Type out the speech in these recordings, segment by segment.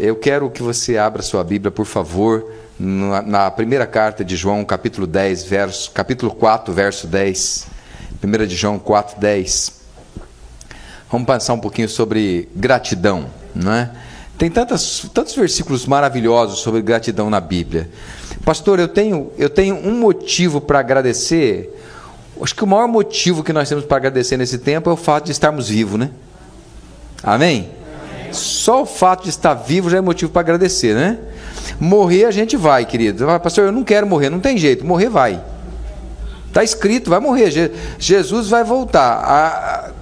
Eu quero que você abra sua Bíblia, por favor, na primeira carta de João, capítulo 10, verso, capítulo 4, verso 10. 1 de João 4, 10. Vamos pensar um pouquinho sobre gratidão, não é? Tem tantos versículos maravilhosos sobre gratidão na Bíblia. Pastor, eu tenho, eu tenho um motivo para agradecer. Acho que o maior motivo que nós temos para agradecer nesse tempo é o fato de estarmos vivos, né? Amém? Só o fato de estar vivo já é motivo para agradecer, né? Morrer a gente vai, querido. Pastor, eu não quero morrer, não tem jeito, morrer vai. Está escrito, vai morrer. Jesus vai voltar.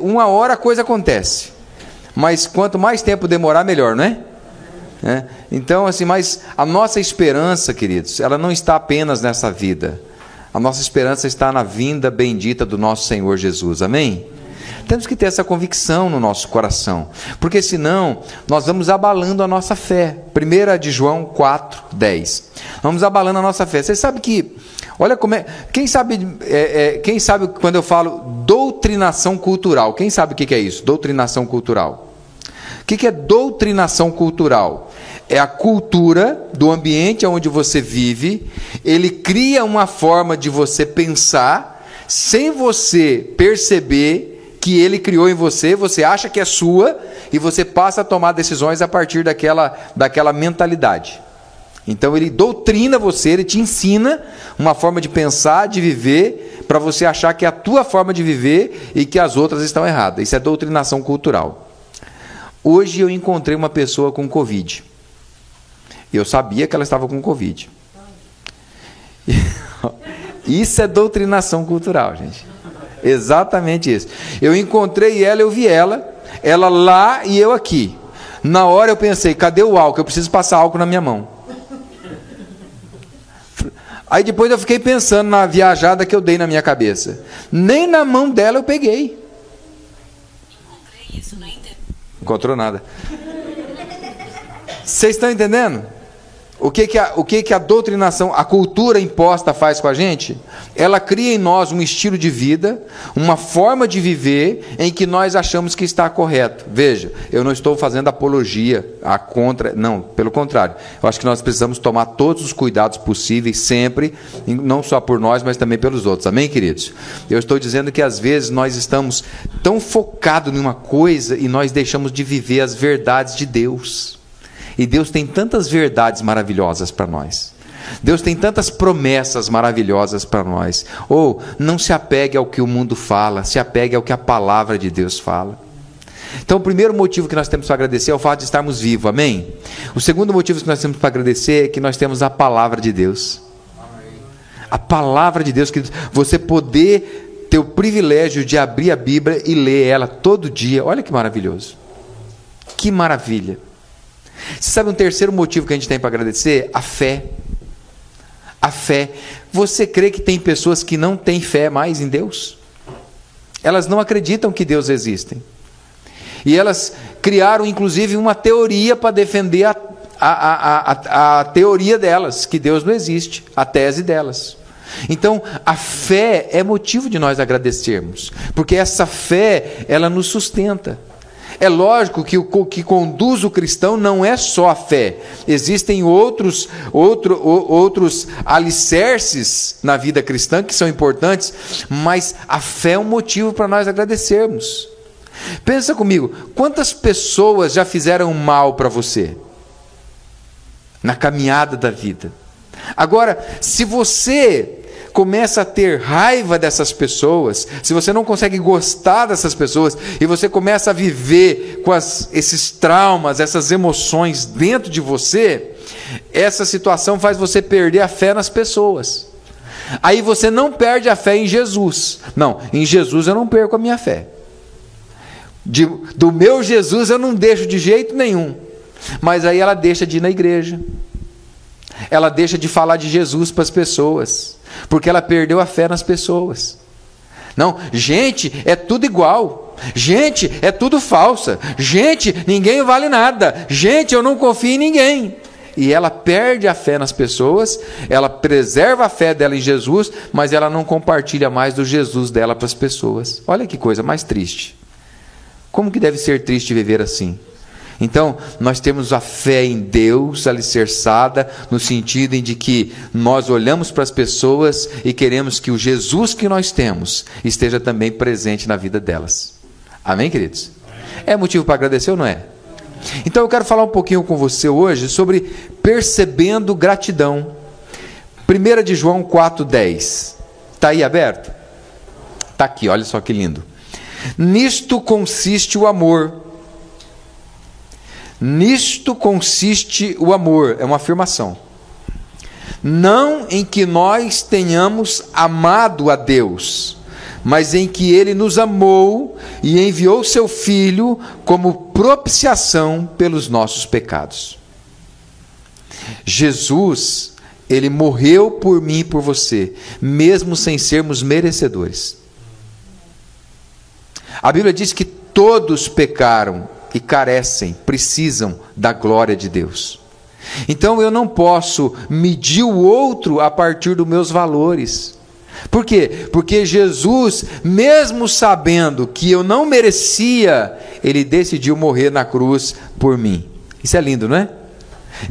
uma hora a coisa acontece mas quanto mais tempo demorar, melhor, não é? é? Então, assim, mas a nossa esperança, queridos, ela não está apenas nessa vida. A nossa esperança está na vinda bendita do nosso Senhor Jesus. Amém? Temos que ter essa convicção no nosso coração, porque senão nós vamos abalando a nossa fé. 1 de João 4, 10. Vamos abalando a nossa fé. Você sabe que, olha como é. Quem sabe, é, é, quem sabe quando eu falo doutrinação cultural, quem sabe o que é isso? Doutrinação cultural. O que é doutrinação cultural? É a cultura do ambiente onde você vive, ele cria uma forma de você pensar, sem você perceber que ele criou em você, você acha que é sua e você passa a tomar decisões a partir daquela, daquela mentalidade. Então ele doutrina você, ele te ensina uma forma de pensar, de viver, para você achar que é a tua forma de viver e que as outras estão erradas. Isso é doutrinação cultural. Hoje eu encontrei uma pessoa com Covid. Eu sabia que ela estava com Covid. Isso é doutrinação cultural, gente. Exatamente isso. Eu encontrei ela, eu vi ela, ela lá e eu aqui. Na hora eu pensei, cadê o álcool? Eu preciso passar álcool na minha mão. Aí depois eu fiquei pensando na viajada que eu dei na minha cabeça. Nem na mão dela eu peguei. Não encontrou nada. Vocês estão entendendo? O que, que, a, o que, que a doutrinação, a cultura imposta faz com a gente? Ela cria em nós um estilo de vida, uma forma de viver em que nós achamos que está correto. Veja, eu não estou fazendo apologia a contra, não, pelo contrário. Eu acho que nós precisamos tomar todos os cuidados possíveis sempre, não só por nós, mas também pelos outros. Amém, queridos? Eu estou dizendo que às vezes nós estamos tão focados em uma coisa e nós deixamos de viver as verdades de Deus. E Deus tem tantas verdades maravilhosas para nós. Deus tem tantas promessas maravilhosas para nós. Ou não se apegue ao que o mundo fala, se apegue ao que a palavra de Deus fala. Então, o primeiro motivo que nós temos para agradecer é o fato de estarmos vivos, amém? O segundo motivo que nós temos para agradecer é que nós temos a palavra de Deus. A palavra de Deus, que você poder ter o privilégio de abrir a Bíblia e ler ela todo dia. Olha que maravilhoso. Que maravilha. Você sabe um terceiro motivo que a gente tem para agradecer? A fé. A fé. Você crê que tem pessoas que não têm fé mais em Deus? Elas não acreditam que Deus existe. E elas criaram, inclusive, uma teoria para defender a, a, a, a, teoria delas, que Deus não existe, a tese delas. Então, a fé é motivo de nós agradecermos, porque essa fé, ela nos sustenta. É lógico que o que conduz o cristão não é só a fé. Existem outros, outro, outros alicerces na vida cristã que são importantes, mas a fé é um motivo para nós agradecermos. Pensa comigo, quantas pessoas já fizeram mal para você na caminhada da vida? Agora, se você começa a ter raiva dessas pessoas, se você não consegue gostar dessas pessoas e você começa a viver com as, esses traumas, essas emoções dentro de você, essa situação faz você perder a fé nas pessoas. Aí você não perde a fé em Jesus. Não, em Jesus eu não perco a minha fé. De, do meu Jesus eu não deixo de jeito nenhum. Mas aí ela deixa de ir na igreja. Ela deixa de falar de Jesus para as pessoas porque ela perdeu a fé nas pessoas. Não, gente, é tudo igual. Gente, é tudo falsa. Gente, ninguém vale nada. Gente, eu não confio em ninguém. E ela perde a fé nas pessoas, ela preserva a fé dela em Jesus, mas ela não compartilha mais do Jesus dela para as pessoas. Olha que coisa mais triste. Como que deve ser triste viver assim? Então, nós temos a fé em Deus alicerçada no sentido em de que nós olhamos para as pessoas e queremos que o Jesus que nós temos esteja também presente na vida delas. Amém, queridos? É motivo para agradecer ou não é? Então eu quero falar um pouquinho com você hoje sobre percebendo gratidão. 1 de João 4,10. Está aí aberto? Está aqui, olha só que lindo. Nisto consiste o amor. Nisto consiste o amor, é uma afirmação. Não em que nós tenhamos amado a Deus, mas em que ele nos amou e enviou seu filho como propiciação pelos nossos pecados. Jesus, ele morreu por mim e por você, mesmo sem sermos merecedores. A Bíblia diz que todos pecaram e carecem, precisam da glória de Deus. Então eu não posso medir o outro a partir dos meus valores. Por quê? Porque Jesus, mesmo sabendo que eu não merecia, ele decidiu morrer na cruz por mim. Isso é lindo, não é?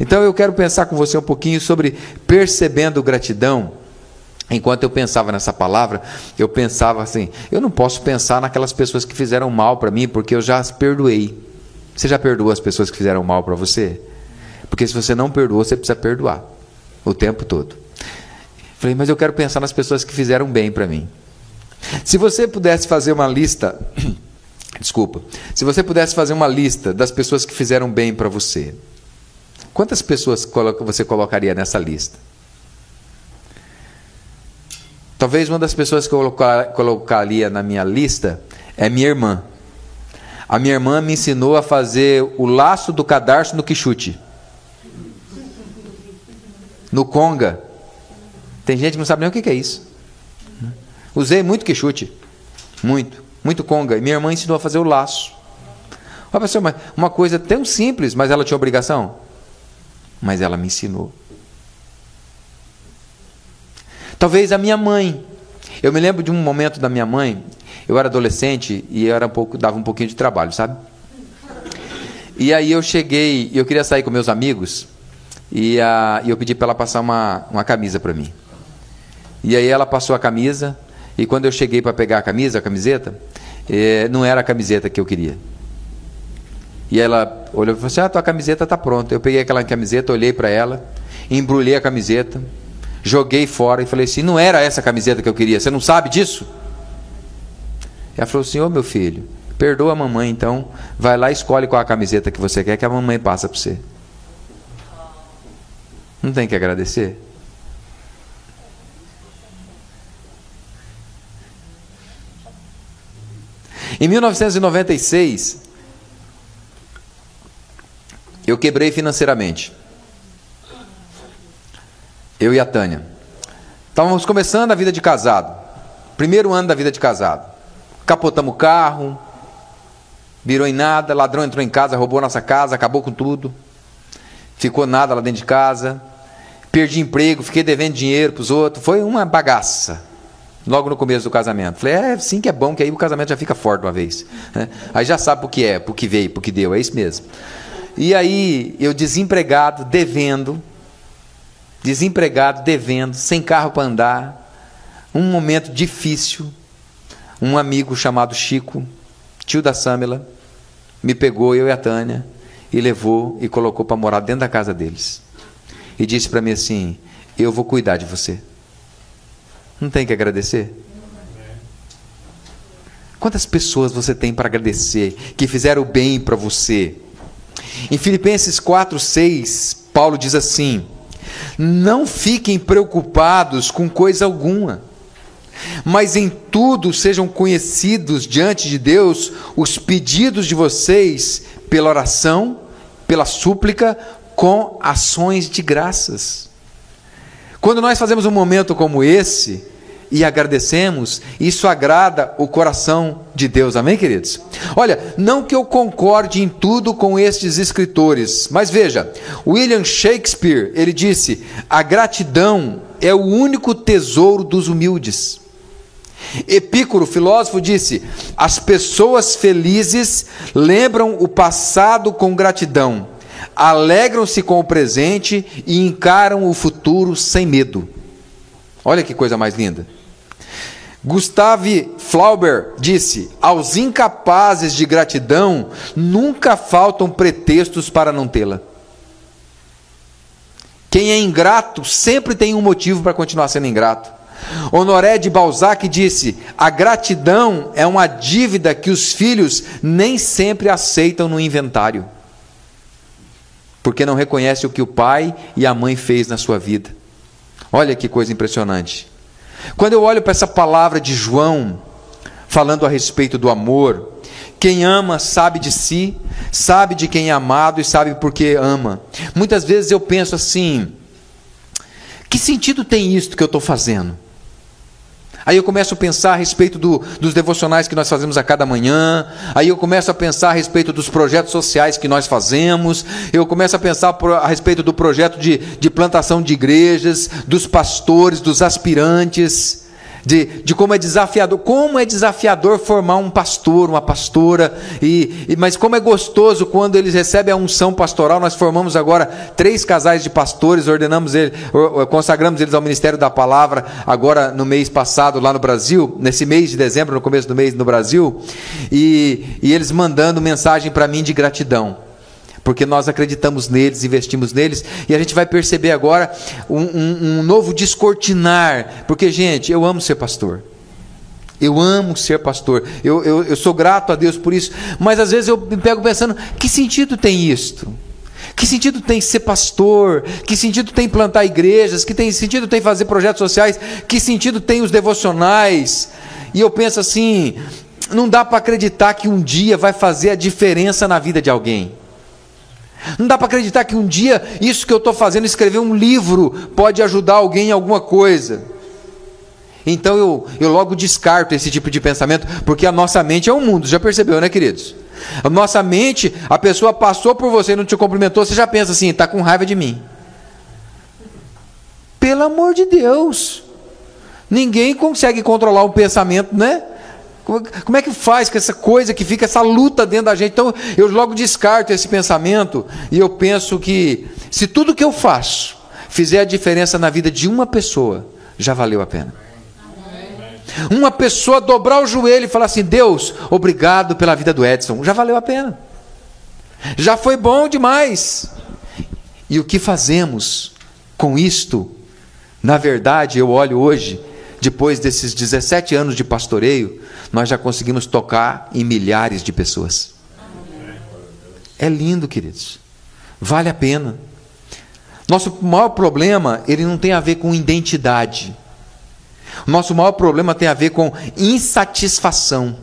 Então eu quero pensar com você um pouquinho sobre percebendo gratidão. Enquanto eu pensava nessa palavra, eu pensava assim: eu não posso pensar naquelas pessoas que fizeram mal para mim, porque eu já as perdoei. Você já perdoou as pessoas que fizeram mal para você? Porque se você não perdoou, você precisa perdoar o tempo todo. Falei, mas eu quero pensar nas pessoas que fizeram bem para mim. Se você pudesse fazer uma lista, desculpa, se você pudesse fazer uma lista das pessoas que fizeram bem para você, quantas pessoas você colocaria nessa lista? Talvez uma das pessoas que eu colocaria na minha lista é minha irmã. A minha irmã me ensinou a fazer o laço do cadarço no quichute. No conga. Tem gente que não sabe nem o que é isso. Usei muito quixute. Muito. Muito conga. E minha irmã ensinou a fazer o laço. Olha, pastor, uma coisa tão simples, mas ela tinha obrigação? Mas ela me ensinou. Talvez a minha mãe. Eu me lembro de um momento da minha mãe. Eu era adolescente e era um pouco, dava um pouquinho de trabalho, sabe? E aí eu cheguei, eu queria sair com meus amigos e, eu pedi para ela passar uma, uma camisa para mim. E aí ela passou a camisa, e quando eu cheguei para pegar a camisa, a camiseta, eh, não era a camiseta que eu queria. E ela olhou e falou assim: Ah, tua camiseta está pronta. Eu peguei aquela camiseta, olhei para ela, embrulhei a camiseta, joguei fora e falei assim: Não era essa camiseta que eu queria, você não sabe disso? Ela falou assim: Ô meu filho, perdoa a mamãe então, vai lá e escolhe qual a camiseta que você quer que a mamãe passa para você. Não tem que agradecer? Em 1996, eu quebrei financeiramente. Eu e a Tânia. Estávamos começando a vida de casado. Primeiro ano da vida de casado. Capotamos o carro, virou em nada, ladrão entrou em casa, roubou nossa casa, acabou com tudo. Ficou nada lá dentro de casa. Perdi emprego, fiquei devendo dinheiro para os outros. Foi uma bagaça logo no começo do casamento. Falei, é, sim que é bom, que aí o casamento já fica forte uma vez. Né? Aí já sabe o que é, o que veio, o que deu, é isso mesmo. E aí, eu desempregado, devendo, desempregado, devendo, sem carro para andar, um momento difícil, um amigo chamado Chico, tio da Samela, me pegou, eu e a Tânia, e levou e colocou para morar dentro da casa deles. E disse para mim assim: Eu vou cuidar de você. Não tem que agradecer? Quantas pessoas você tem para agradecer que fizeram bem para você? Em Filipenses 4, 6, Paulo diz assim: Não fiquem preocupados com coisa alguma, mas em tudo sejam conhecidos diante de Deus os pedidos de vocês pela oração, pela súplica, com ações de graças. Quando nós fazemos um momento como esse, e agradecemos, isso agrada o coração de Deus. Amém, queridos? Olha, não que eu concorde em tudo com estes escritores, mas veja, William Shakespeare, ele disse: "A gratidão é o único tesouro dos humildes". Epicuro, filósofo, disse: As pessoas felizes lembram o passado com gratidão, alegram-se com o presente e encaram o futuro sem medo. Olha que coisa mais linda. Gustave Flaubert disse: Aos incapazes de gratidão nunca faltam pretextos para não tê-la. Quem é ingrato sempre tem um motivo para continuar sendo ingrato. Honoré de Balzac disse: A gratidão é uma dívida que os filhos nem sempre aceitam no inventário, porque não reconhece o que o pai e a mãe fez na sua vida. Olha que coisa impressionante. Quando eu olho para essa palavra de João, falando a respeito do amor, quem ama sabe de si, sabe de quem é amado e sabe por que ama. Muitas vezes eu penso assim: que sentido tem isto que eu estou fazendo? Aí eu começo a pensar a respeito do, dos devocionais que nós fazemos a cada manhã. Aí eu começo a pensar a respeito dos projetos sociais que nós fazemos. Eu começo a pensar a respeito do projeto de, de plantação de igrejas, dos pastores, dos aspirantes de, de como é desafiador, como é desafiador formar um pastor, uma pastora, e, e, mas como é gostoso quando eles recebem a unção pastoral. Nós formamos agora três casais de pastores, ordenamos eles, consagramos eles ao ministério da palavra agora no mês passado lá no Brasil, nesse mês de dezembro, no começo do mês no Brasil, e, e eles mandando mensagem para mim de gratidão porque nós acreditamos neles, investimos neles, e a gente vai perceber agora um, um, um novo descortinar, porque, gente, eu amo ser pastor. Eu amo ser pastor, eu, eu, eu sou grato a Deus por isso, mas às vezes eu me pego pensando: que sentido tem isto? Que sentido tem ser pastor? Que sentido tem plantar igrejas? Que tem sentido tem fazer projetos sociais? Que sentido tem os devocionais? E eu penso assim: não dá para acreditar que um dia vai fazer a diferença na vida de alguém. Não dá para acreditar que um dia isso que eu estou fazendo, escrever um livro, pode ajudar alguém em alguma coisa. Então eu, eu logo descarto esse tipo de pensamento, porque a nossa mente é um mundo, já percebeu, né, queridos? A nossa mente, a pessoa passou por você e não te cumprimentou, você já pensa assim, está com raiva de mim. Pelo amor de Deus. Ninguém consegue controlar o pensamento, né? Como é que faz com essa coisa que fica, essa luta dentro da gente? Então eu logo descarto esse pensamento e eu penso que se tudo que eu faço fizer a diferença na vida de uma pessoa, já valeu a pena. Uma pessoa dobrar o joelho e falar assim: Deus, obrigado pela vida do Edson, já valeu a pena. Já foi bom demais. E o que fazemos com isto? Na verdade, eu olho hoje, depois desses 17 anos de pastoreio, nós já conseguimos tocar em milhares de pessoas. É lindo, queridos. Vale a pena. Nosso maior problema, ele não tem a ver com identidade. Nosso maior problema tem a ver com insatisfação.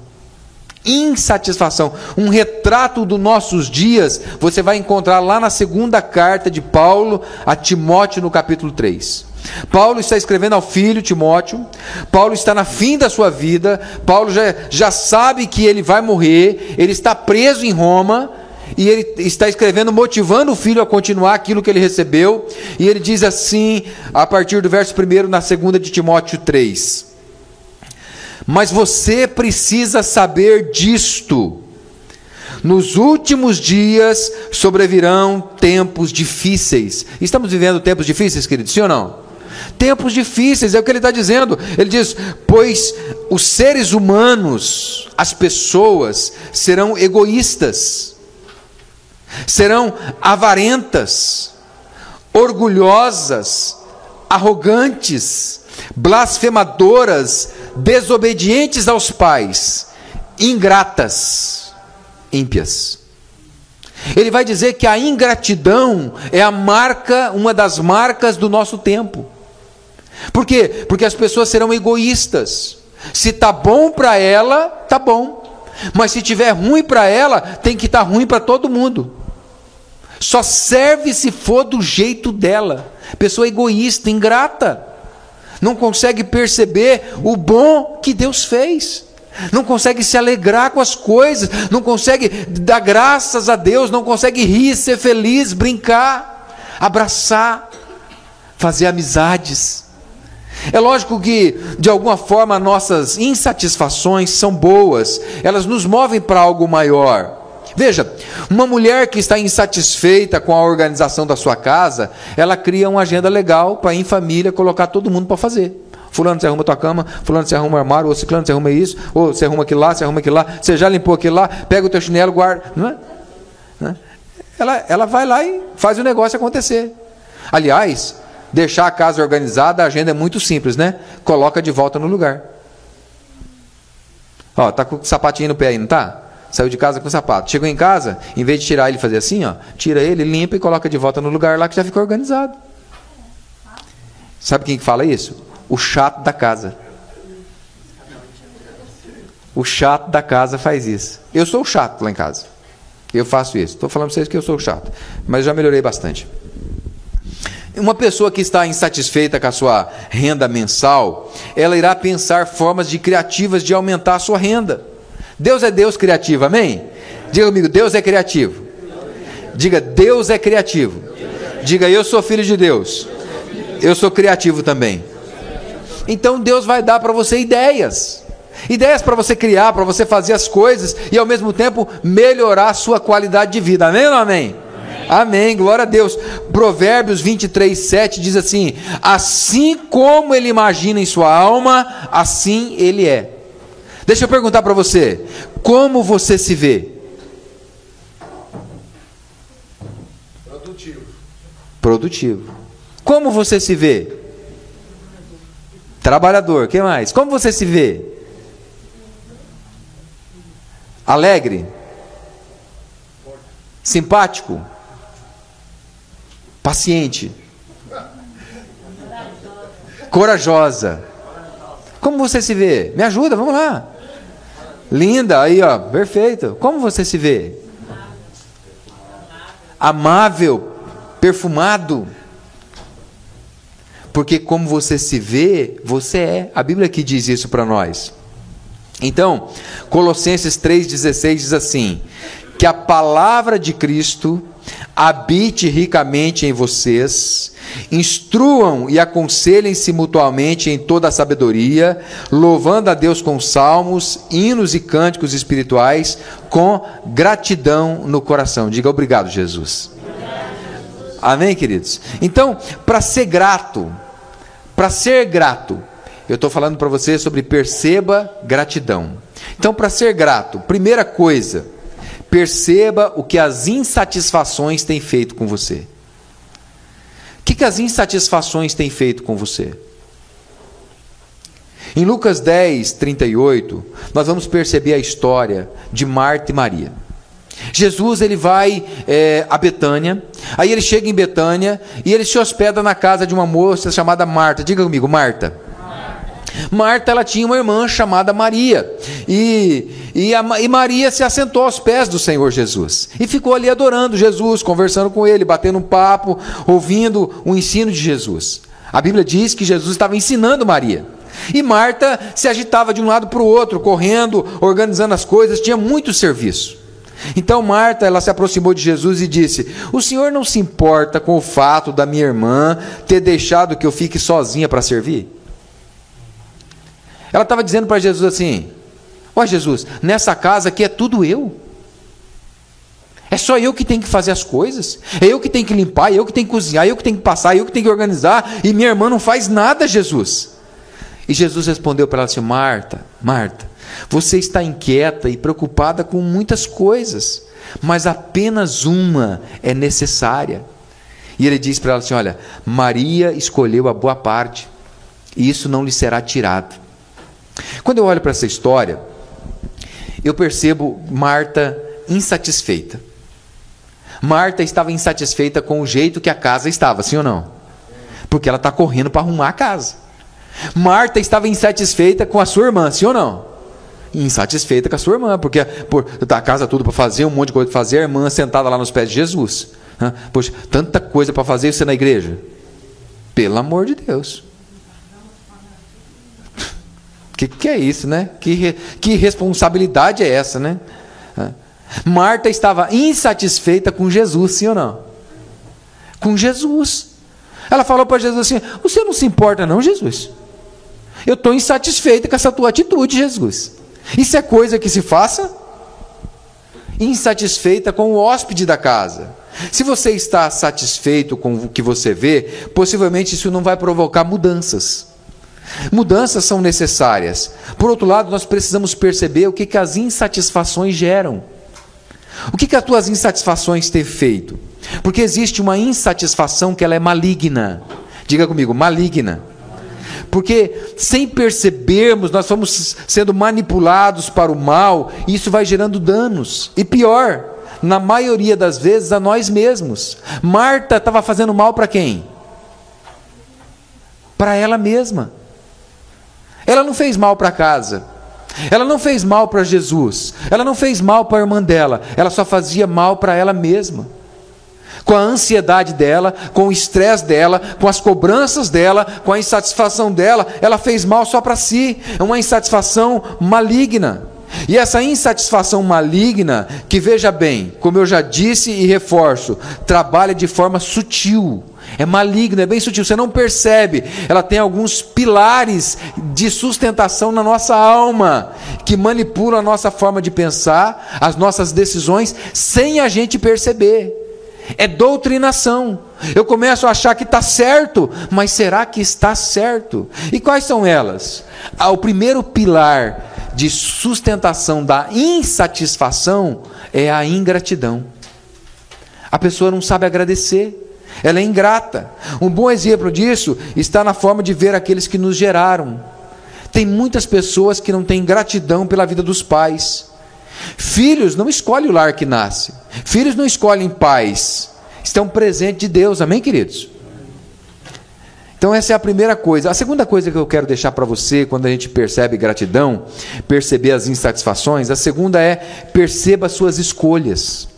Insatisfação. Um retrato dos nossos dias, você vai encontrar lá na segunda carta de Paulo a Timóteo, no capítulo 3. Paulo está escrevendo ao filho Timóteo, Paulo está na fim da sua vida, Paulo já, já sabe que ele vai morrer, ele está preso em Roma, e ele está escrevendo, motivando o filho a continuar aquilo que ele recebeu, e ele diz assim, a partir do verso 1 na segunda de Timóteo 3: Mas você precisa saber disto. Nos últimos dias sobrevirão tempos difíceis. Estamos vivendo tempos difíceis, queridos, sim ou não? Tempos difíceis, é o que ele está dizendo. Ele diz: Pois os seres humanos, as pessoas, serão egoístas, serão avarentas, orgulhosas, arrogantes, blasfemadoras, desobedientes aos pais, ingratas, ímpias. Ele vai dizer que a ingratidão é a marca, uma das marcas do nosso tempo. Por quê? Porque as pessoas serão egoístas. Se tá bom para ela, tá bom. Mas se tiver ruim para ela, tem que estar tá ruim para todo mundo. Só serve se for do jeito dela. Pessoa egoísta, ingrata. Não consegue perceber o bom que Deus fez. Não consegue se alegrar com as coisas, não consegue dar graças a Deus, não consegue rir, ser feliz, brincar, abraçar, fazer amizades. É lógico que, de alguma forma, nossas insatisfações são boas, elas nos movem para algo maior. Veja, uma mulher que está insatisfeita com a organização da sua casa, ela cria uma agenda legal para em família colocar todo mundo para fazer. Fulano, você arruma tua cama, fulano, você arruma o armário, ou ciclano, você arruma isso, ou você arruma aquilo lá, você arruma aquilo lá, você já limpou aquilo lá, pega o teu chinelo, guarda. Não é? Não é? Ela, ela vai lá e faz o negócio acontecer. Aliás, deixar a casa organizada, a agenda é muito simples, né? Coloca de volta no lugar. Ó, tá com o sapatinho no pé aí, não tá? Saiu de casa com o sapato. Chegou em casa, em vez de tirar ele e fazer assim, ó, tira ele, limpa e coloca de volta no lugar lá que já ficou organizado. Sabe quem que fala isso? O chato da casa. O chato da casa faz isso. Eu sou o chato lá em casa. Eu faço isso. Estou falando para vocês que eu sou chato. Mas já melhorei bastante. Uma pessoa que está insatisfeita com a sua renda mensal, ela irá pensar formas de criativas de aumentar a sua renda. Deus é Deus criativo, amém? Diga comigo, Deus é criativo. Diga, Deus é criativo. Diga, eu sou filho de Deus. Eu sou criativo também. Então Deus vai dar para você ideias. Ideias para você criar, para você fazer as coisas e ao mesmo tempo melhorar a sua qualidade de vida. Amém ou amém? Amém, glória a Deus. Provérbios 23, 7 diz assim: Assim como ele imagina em sua alma, assim ele é. Deixa eu perguntar para você: como você se vê? Produtivo. Produtivo. Como você se vê? Trabalhador. que mais? Como você se vê? Alegre? Simpático? Paciente? Corajosa? Como você se vê? Me ajuda, vamos lá. Linda, aí ó, perfeito. Como você se vê? Amável, perfumado. Porque como você se vê, você é. A Bíblia que diz isso para nós. Então, Colossenses 3,16 diz assim: que a palavra de Cristo habite ricamente em vocês, instruam e aconselhem-se mutuamente em toda a sabedoria, louvando a Deus com salmos, hinos e cânticos espirituais, com gratidão no coração. Diga obrigado, Jesus. Amém, queridos? Então, para ser grato, para ser grato, eu estou falando para você sobre perceba gratidão. Então, para ser grato, primeira coisa, Perceba o que as insatisfações têm feito com você. O que, que as insatisfações têm feito com você? Em Lucas 10, 38, nós vamos perceber a história de Marta e Maria. Jesus ele vai é, a Betânia, aí ele chega em Betânia e ele se hospeda na casa de uma moça chamada Marta. Diga comigo, Marta. Marta ela tinha uma irmã chamada Maria e, e, a, e, Maria se assentou aos pés do Senhor Jesus e ficou ali adorando Jesus, conversando com ele, batendo um papo, ouvindo o ensino de Jesus. A Bíblia diz que Jesus estava ensinando Maria. E Marta se agitava de um lado para o outro, correndo, organizando as coisas, tinha muito serviço. Então Marta, ela se aproximou de Jesus e disse: "O Senhor não se importa com o fato da minha irmã ter deixado que eu fique sozinha para servir?" Ela estava dizendo para Jesus assim: Ó Jesus, nessa casa aqui é tudo eu. É só eu que tenho que fazer as coisas. É eu que tenho que limpar, é eu que tenho que cozinhar, é eu que tenho que passar, é eu que tenho que organizar. E minha irmã não faz nada, Jesus. E Jesus respondeu para ela assim: Marta, Marta, você está inquieta e preocupada com muitas coisas, mas apenas uma é necessária. E ele diz para ela assim: Olha, Maria escolheu a boa parte, e isso não lhe será tirado. Quando eu olho para essa história, eu percebo Marta insatisfeita. Marta estava insatisfeita com o jeito que a casa estava, sim ou não? Porque ela está correndo para arrumar a casa. Marta estava insatisfeita com a sua irmã, sim ou não? Insatisfeita com a sua irmã, porque por, tá a casa tudo para fazer, um monte de coisa para fazer, a irmã sentada lá nos pés de Jesus. Poxa, tanta coisa para fazer você na igreja. Pelo amor de Deus que, que é isso, né? Que, que responsabilidade é essa, né? Marta estava insatisfeita com Jesus, sim ou não? Com Jesus. Ela falou para Jesus assim: Você não se importa, não, Jesus? Eu estou insatisfeito com essa tua atitude, Jesus. Isso é coisa que se faça? Insatisfeita com o hóspede da casa. Se você está satisfeito com o que você vê, possivelmente isso não vai provocar mudanças. Mudanças são necessárias. Por outro lado, nós precisamos perceber o que, que as insatisfações geram. O que, que as tuas insatisfações têm feito? Porque existe uma insatisfação que ela é maligna. Diga comigo, maligna. Porque sem percebermos, nós vamos sendo manipulados para o mal, e isso vai gerando danos. E pior, na maioria das vezes, a nós mesmos. Marta estava fazendo mal para quem? Para ela mesma. Ela não fez mal para casa. Ela não fez mal para Jesus. Ela não fez mal para a irmã dela. Ela só fazia mal para ela mesma. Com a ansiedade dela, com o estresse dela, com as cobranças dela, com a insatisfação dela, ela fez mal só para si. É uma insatisfação maligna. E essa insatisfação maligna, que veja bem, como eu já disse e reforço, trabalha de forma sutil, é maligna, é bem sutil, você não percebe. Ela tem alguns pilares de sustentação na nossa alma, que manipulam a nossa forma de pensar, as nossas decisões, sem a gente perceber. É doutrinação. Eu começo a achar que está certo, mas será que está certo? E quais são elas? Ah, o primeiro pilar de sustentação da insatisfação é a ingratidão. A pessoa não sabe agradecer, ela é ingrata. Um bom exemplo disso está na forma de ver aqueles que nos geraram. Tem muitas pessoas que não têm gratidão pela vida dos pais. Filhos não escolhem o lar que nasce. Filhos não escolhem pais. Estão presentes de Deus, amém, queridos? Então, essa é a primeira coisa. A segunda coisa que eu quero deixar para você, quando a gente percebe gratidão, perceber as insatisfações, a segunda é perceba suas escolhas.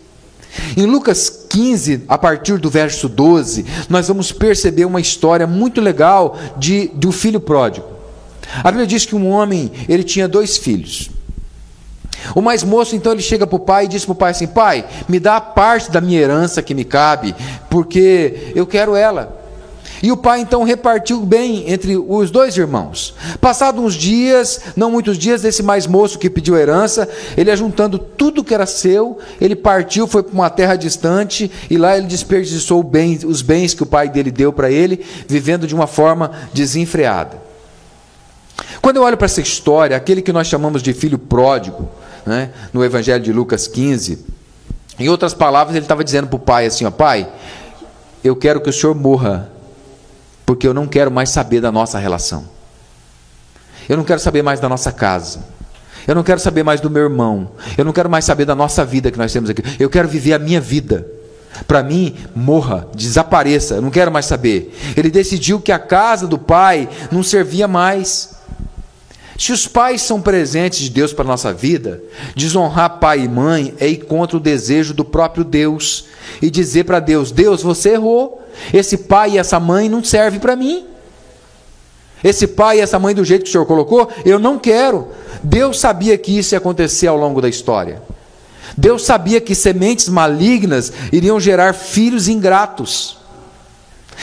Em Lucas 15, a partir do verso 12, nós vamos perceber uma história muito legal de, do filho pródigo. A Bíblia diz que um homem, ele tinha dois filhos. O mais moço, então, ele chega para o pai e diz para o pai assim: Pai, me dá a parte da minha herança que me cabe, porque eu quero ela. E o pai então repartiu bem entre os dois irmãos. Passados uns dias, não muitos dias, desse mais moço que pediu herança, ele ajuntando tudo que era seu, ele partiu, foi para uma terra distante e lá ele desperdiçou bem, os bens que o pai dele deu para ele, vivendo de uma forma desenfreada. Quando eu olho para essa história, aquele que nós chamamos de filho pródigo, né, no Evangelho de Lucas 15, em outras palavras, ele estava dizendo para o pai assim: ó, Pai, eu quero que o senhor morra porque eu não quero mais saber da nossa relação. Eu não quero saber mais da nossa casa. Eu não quero saber mais do meu irmão. Eu não quero mais saber da nossa vida que nós temos aqui. Eu quero viver a minha vida. Para mim, morra, desapareça. Eu não quero mais saber. Ele decidiu que a casa do pai não servia mais. Se os pais são presentes de Deus para a nossa vida, desonrar pai e mãe é ir contra o desejo do próprio Deus e dizer para Deus: Deus, você errou. Esse pai e essa mãe não servem para mim. Esse pai e essa mãe, do jeito que o Senhor colocou, eu não quero. Deus sabia que isso ia acontecer ao longo da história. Deus sabia que sementes malignas iriam gerar filhos ingratos.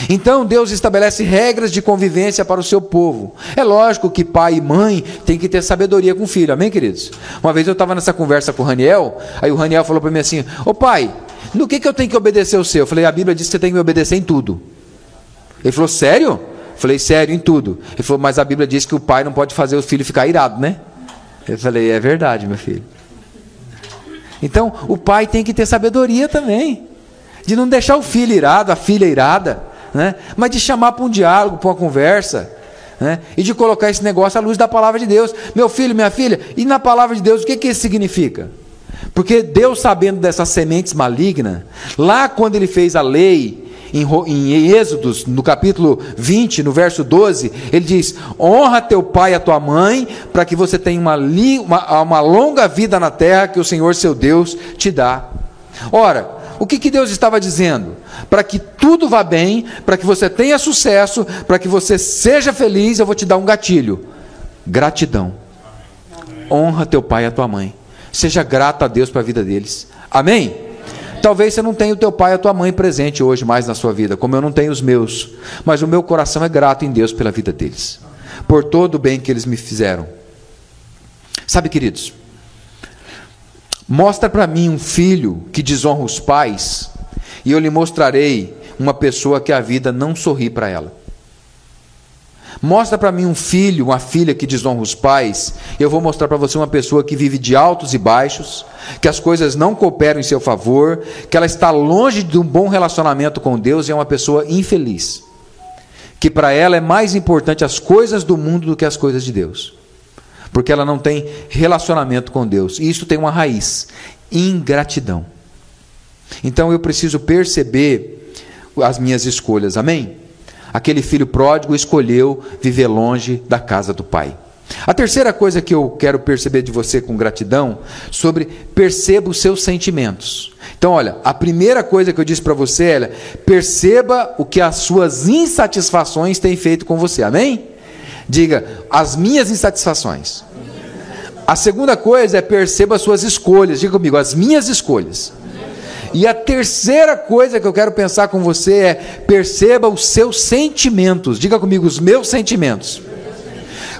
Então Deus estabelece regras de convivência para o seu povo. É lógico que pai e mãe têm que ter sabedoria com o filho, amém, queridos? Uma vez eu estava nessa conversa com o Raniel, aí o Raniel falou para mim assim: Ô pai, no que, que eu tenho que obedecer o seu? Eu falei: A Bíblia diz que você tem que me obedecer em tudo. Ele falou: Sério? Eu falei: Sério, em tudo. Ele falou: Mas a Bíblia diz que o pai não pode fazer o filho ficar irado, né? Eu falei: É verdade, meu filho. Então, o pai tem que ter sabedoria também, de não deixar o filho irado, a filha irada né? mas de chamar para um diálogo, para uma conversa, né? e de colocar esse negócio à luz da palavra de Deus. Meu filho, minha filha, e na palavra de Deus, o que, que isso significa? Porque Deus, sabendo dessas sementes malignas, lá quando Ele fez a lei, em, Êxodos, no capítulo 20, no verso 12, ele diz: Honra teu pai e a tua mãe, para que você tenha uma, uma, uma longa vida na terra que o Senhor seu Deus te dá. Ora, o que, que Deus estava dizendo? Para que tudo vá bem, para que você tenha sucesso, para que você seja feliz, eu vou te dar um gatilho: gratidão. Honra teu pai e a tua mãe. Seja grato a Deus para a vida deles. Amém? Talvez você não tenha o teu pai e a tua mãe presente hoje mais na sua vida, como eu não tenho os meus, mas o meu coração é grato em Deus pela vida deles. por todo o bem que eles me fizeram. Sabe, queridos, mostra para mim um filho que desonra os pais, e eu lhe mostrarei uma pessoa que a vida não sorri para ela. Mostra para mim um filho, uma filha que desonra os pais, eu vou mostrar para você uma pessoa que vive de altos e baixos, que as coisas não cooperam em seu favor, que ela está longe de um bom relacionamento com Deus e é uma pessoa infeliz. Que para ela é mais importante as coisas do mundo do que as coisas de Deus. Porque ela não tem relacionamento com Deus. E isso tem uma raiz: ingratidão. Então eu preciso perceber as minhas escolhas, amém? Aquele filho pródigo escolheu viver longe da casa do pai. A terceira coisa que eu quero perceber de você com gratidão, sobre perceba os seus sentimentos. Então, olha, a primeira coisa que eu disse para você é: perceba o que as suas insatisfações têm feito com você. Amém? Diga, as minhas insatisfações. A segunda coisa é perceba as suas escolhas. Diga comigo, as minhas escolhas. E a terceira coisa que eu quero pensar com você é: perceba os seus sentimentos. Diga comigo, os meus sentimentos.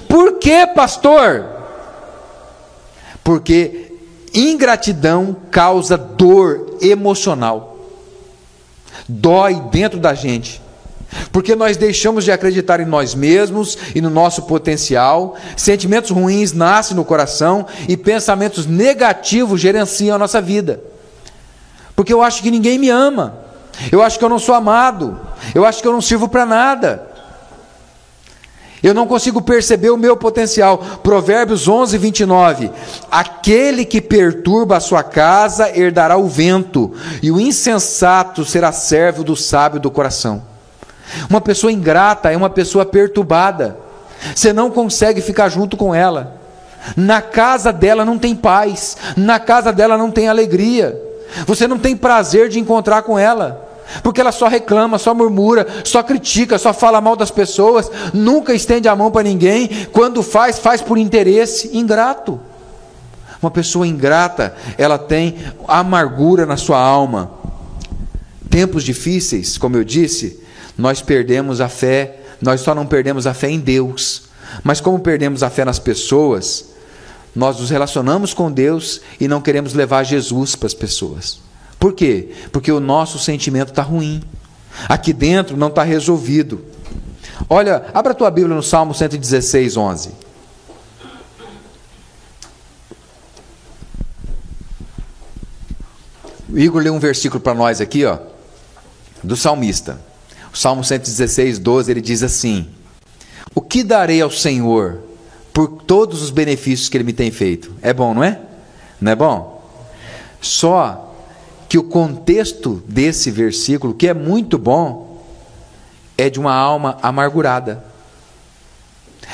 Por que, pastor? Porque ingratidão causa dor emocional. Dói dentro da gente. Porque nós deixamos de acreditar em nós mesmos e no nosso potencial, sentimentos ruins nascem no coração e pensamentos negativos gerenciam a nossa vida porque eu acho que ninguém me ama, eu acho que eu não sou amado, eu acho que eu não sirvo para nada. Eu não consigo perceber o meu potencial. Provérbios 11, 29. Aquele que perturba a sua casa herdará o vento, e o insensato será servo do sábio do coração. Uma pessoa ingrata é uma pessoa perturbada. Você não consegue ficar junto com ela. Na casa dela não tem paz, na casa dela não tem alegria. Você não tem prazer de encontrar com ela. Porque ela só reclama, só murmura, só critica, só fala mal das pessoas, nunca estende a mão para ninguém, quando faz, faz por interesse, ingrato. Uma pessoa ingrata, ela tem amargura na sua alma. Tempos difíceis, como eu disse, nós perdemos a fé, nós só não perdemos a fé em Deus, mas como perdemos a fé nas pessoas, nós nos relacionamos com Deus e não queremos levar Jesus para as pessoas. Por quê? Porque o nosso sentimento está ruim. Aqui dentro não está resolvido. Olha, abra a tua Bíblia no Salmo 116, 11. O Igor leu um versículo para nós aqui, ó, do salmista. O Salmo 116, 12, ele diz assim: O que darei ao Senhor por todos os benefícios que ele me tem feito. É bom, não é? Não é bom? Só que o contexto desse versículo, que é muito bom, é de uma alma amargurada.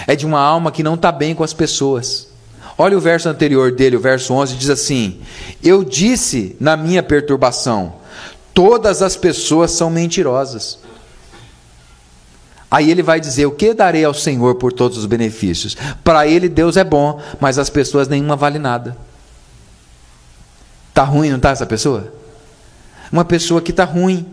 É de uma alma que não está bem com as pessoas. Olha o verso anterior dele, o verso 11, diz assim: Eu disse na minha perturbação, todas as pessoas são mentirosas. Aí ele vai dizer: O que darei ao Senhor por todos os benefícios? Para ele, Deus é bom, mas as pessoas nenhuma vale nada. Está ruim, não está essa pessoa? Uma pessoa que está ruim.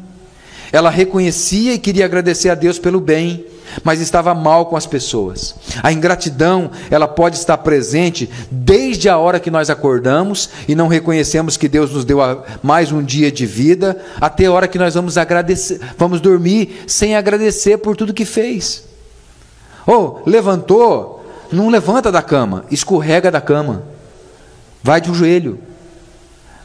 Ela reconhecia e queria agradecer a Deus pelo bem, mas estava mal com as pessoas. A ingratidão, ela pode estar presente desde a hora que nós acordamos e não reconhecemos que Deus nos deu mais um dia de vida, até a hora que nós vamos agradecer, vamos dormir sem agradecer por tudo que fez. Ou oh, levantou, não levanta da cama, escorrega da cama. Vai de um joelho.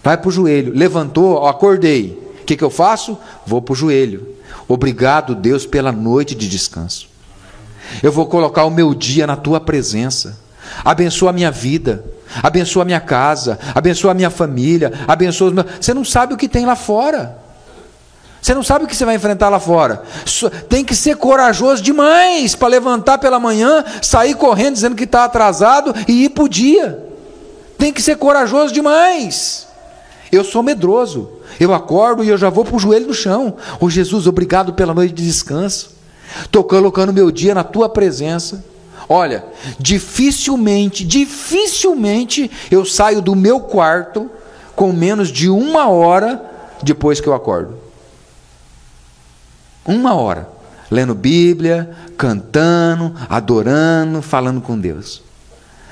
Vai para o joelho. Levantou, acordei. O que, que eu faço? Vou para o joelho. Obrigado, Deus, pela noite de descanso. Eu vou colocar o meu dia na tua presença. Abençoa a minha vida, abençoa a minha casa, abençoa a minha família, abençoa os meus. Você não sabe o que tem lá fora. Você não sabe o que você vai enfrentar lá fora. Tem que ser corajoso demais para levantar pela manhã, sair correndo dizendo que está atrasado e ir para o dia. Tem que ser corajoso demais. Eu sou medroso. Eu acordo e eu já vou para o joelho no chão. Ô oh, Jesus, obrigado pela noite de descanso. Estou colocando meu dia na tua presença. Olha, dificilmente, dificilmente eu saio do meu quarto com menos de uma hora depois que eu acordo. Uma hora. lendo Bíblia, cantando, adorando, falando com Deus.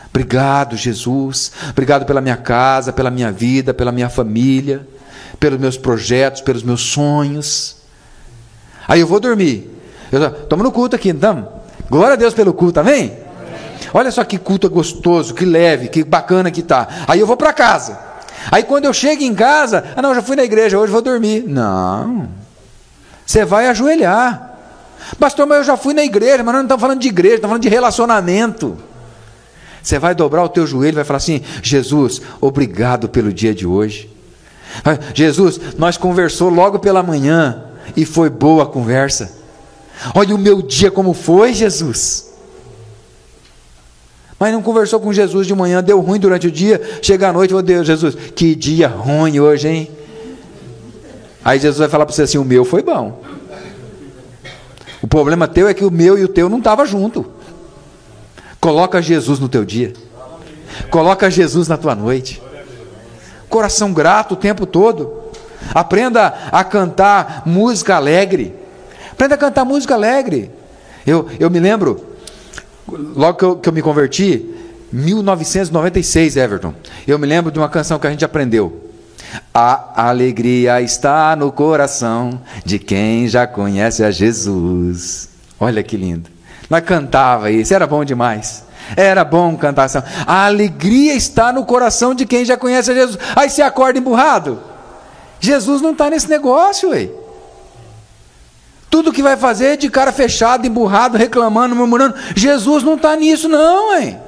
Obrigado, Jesus. Obrigado pela minha casa, pela minha vida, pela minha família, pelos meus projetos, pelos meus sonhos. Aí eu vou dormir. Estamos no culto aqui, então. Glória a Deus pelo culto, amém? Olha só que culto gostoso, que leve, que bacana que tá. Aí eu vou para casa. Aí quando eu chego em casa, ah não, já fui na igreja, hoje vou dormir. Não. Você vai ajoelhar. Pastor, mas eu já fui na igreja, mas nós não estamos falando de igreja, estamos falando de relacionamento. Você vai dobrar o teu joelho e vai falar assim: Jesus, obrigado pelo dia de hoje. Jesus, nós conversou logo pela manhã e foi boa a conversa. Olha o meu dia como foi, Jesus. Mas não conversou com Jesus de manhã, deu ruim durante o dia, chega à noite, oh Deus, Jesus, que dia ruim hoje, hein? Aí Jesus vai falar para você assim: o meu foi bom. O problema teu é que o meu e o teu não estavam junto. Coloca Jesus no teu dia. Coloca Jesus na tua noite. Coração grato o tempo todo. Aprenda a cantar música alegre. Aprenda a cantar música alegre. Eu, eu me lembro, logo que eu, que eu me converti, 1996, Everton. Eu me lembro de uma canção que a gente aprendeu. A alegria está no coração de quem já conhece a Jesus. Olha que lindo. Nós cantava isso, era bom demais. Era bom cantar essa. A alegria está no coração de quem já conhece Jesus. Aí você acorda emburrado. Jesus não está nesse negócio, ué. Tudo que vai fazer é de cara fechado, emburrado, reclamando, murmurando. Jesus não está nisso, não, ué.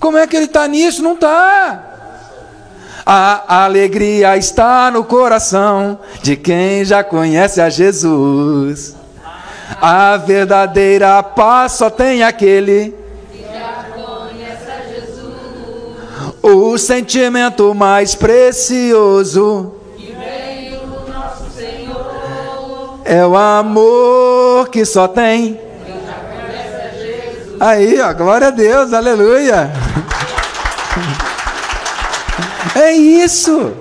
Como é que ele está nisso? Não está. A alegria está no coração de quem já conhece a Jesus. A verdadeira paz só tem aquele O sentimento mais precioso que veio do nosso Senhor é o amor que só tem. Aí, ó, glória a Deus, aleluia. É isso.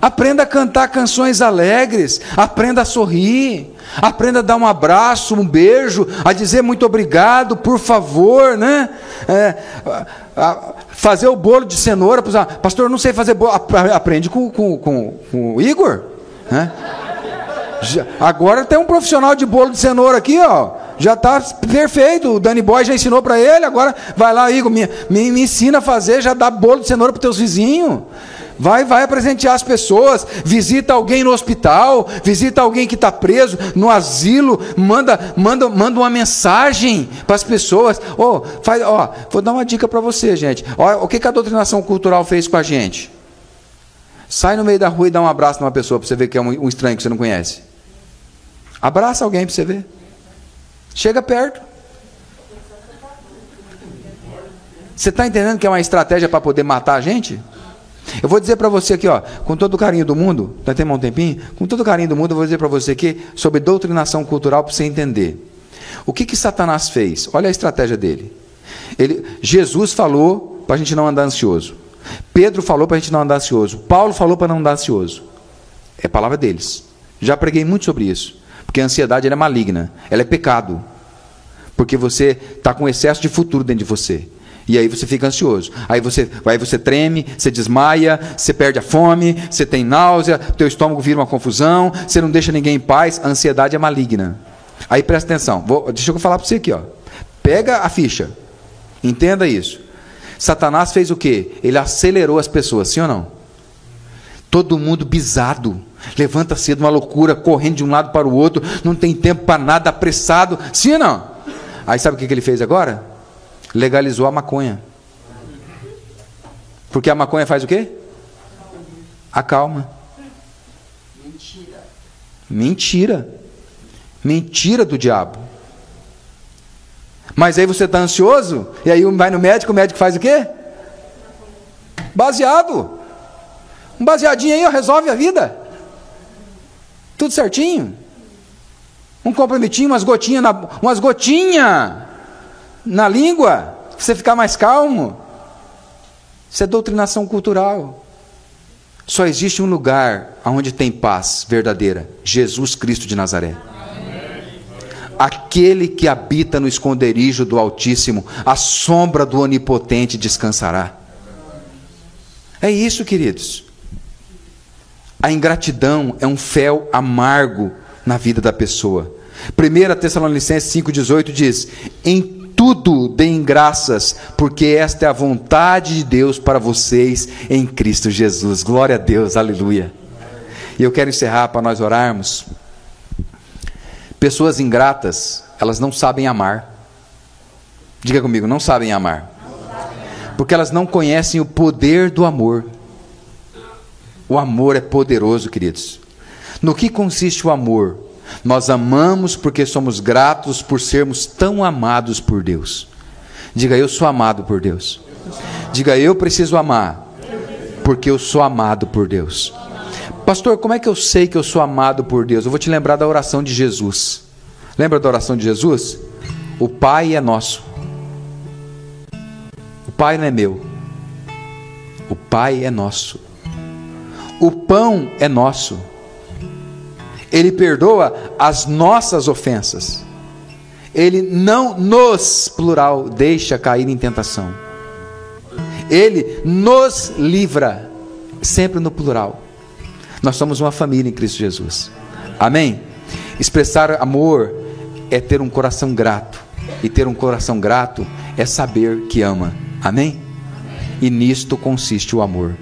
Aprenda a cantar canções alegres, aprenda a sorrir, aprenda a dar um abraço, um beijo, a dizer muito obrigado, por favor, né? É, a, fazer o bolo de cenoura, pastor, eu não sei fazer bolo, aprende com, com, com, com o Igor, né? Agora tem um profissional de bolo de cenoura aqui, ó. Já está perfeito. O Danny Boy já ensinou para ele. Agora vai lá, Igor, me, me, me ensina a fazer. Já dá bolo de cenoura para teus vizinhos. Vai, vai presentear as pessoas, visita alguém no hospital, visita alguém que está preso no asilo, manda, manda, manda uma mensagem para as pessoas. Oh, faz, oh, vou dar uma dica para você, gente. Oh, o que, que a doutrinação cultural fez com a gente? Sai no meio da rua e dá um abraço numa pessoa para você ver que é um, um estranho que você não conhece. Abraça alguém para você ver. Chega perto. Você está entendendo que é uma estratégia para poder matar a gente? Eu vou dizer para você aqui, ó, com todo o carinho do mundo, vai ter um tempinho? Com todo o carinho do mundo, eu vou dizer para você aqui sobre doutrinação cultural para você entender. O que que Satanás fez? Olha a estratégia dele. Ele, Jesus falou para a gente não andar ansioso. Pedro falou para a gente não andar ansioso. Paulo falou para não andar ansioso. É palavra deles. Já preguei muito sobre isso. Porque a ansiedade é maligna, ela é pecado. Porque você está com excesso de futuro dentro de você. E aí você fica ansioso. Aí você, aí você treme, você desmaia, você perde a fome, você tem náusea, teu estômago vira uma confusão, você não deixa ninguém em paz. A ansiedade é maligna. Aí presta atenção. Vou, deixa eu falar para você aqui. Ó. Pega a ficha. Entenda isso. Satanás fez o quê? Ele acelerou as pessoas, sim ou não? Todo mundo bisado. Levanta cedo, uma loucura, correndo de um lado para o outro, não tem tempo para nada, apressado. Sim ou não? Aí sabe o que ele fez agora? Legalizou a maconha. Porque a maconha faz o quê? Acalma. Mentira. Mentira. Mentira do diabo. Mas aí você está ansioso, e aí vai no médico, o médico faz o quê? Baseado. Um baseadinho aí resolve a vida. Tudo certinho. Um comprometinho, umas gotinhas, na, umas gotinhas na língua, você ficar mais calmo. Isso é doutrinação cultural. Só existe um lugar onde tem paz verdadeira: Jesus Cristo de Nazaré. Aquele que habita no esconderijo do Altíssimo, a sombra do Onipotente descansará. É isso, queridos. A ingratidão é um fel amargo na vida da pessoa. 1 Tessalonicenses 5,18 diz: Em tudo deem graças, porque esta é a vontade de Deus para vocês em Cristo Jesus. Glória a Deus, aleluia. E eu quero encerrar para nós orarmos. Pessoas ingratas, elas não sabem amar. Diga comigo, não sabem amar. Porque elas não conhecem o poder do amor. O amor é poderoso, queridos. No que consiste o amor? Nós amamos porque somos gratos por sermos tão amados por Deus. Diga, eu sou amado por Deus. Diga, eu preciso amar porque eu sou amado por Deus. Pastor, como é que eu sei que eu sou amado por Deus? Eu vou te lembrar da oração de Jesus. Lembra da oração de Jesus? O Pai é nosso. O Pai não é meu. O Pai é nosso. O pão é nosso. Ele perdoa as nossas ofensas. Ele não nos, plural, deixa cair em tentação. Ele nos livra, sempre no plural. Nós somos uma família em Cristo Jesus. Amém? Expressar amor é ter um coração grato. E ter um coração grato é saber que ama. Amém? E nisto consiste o amor.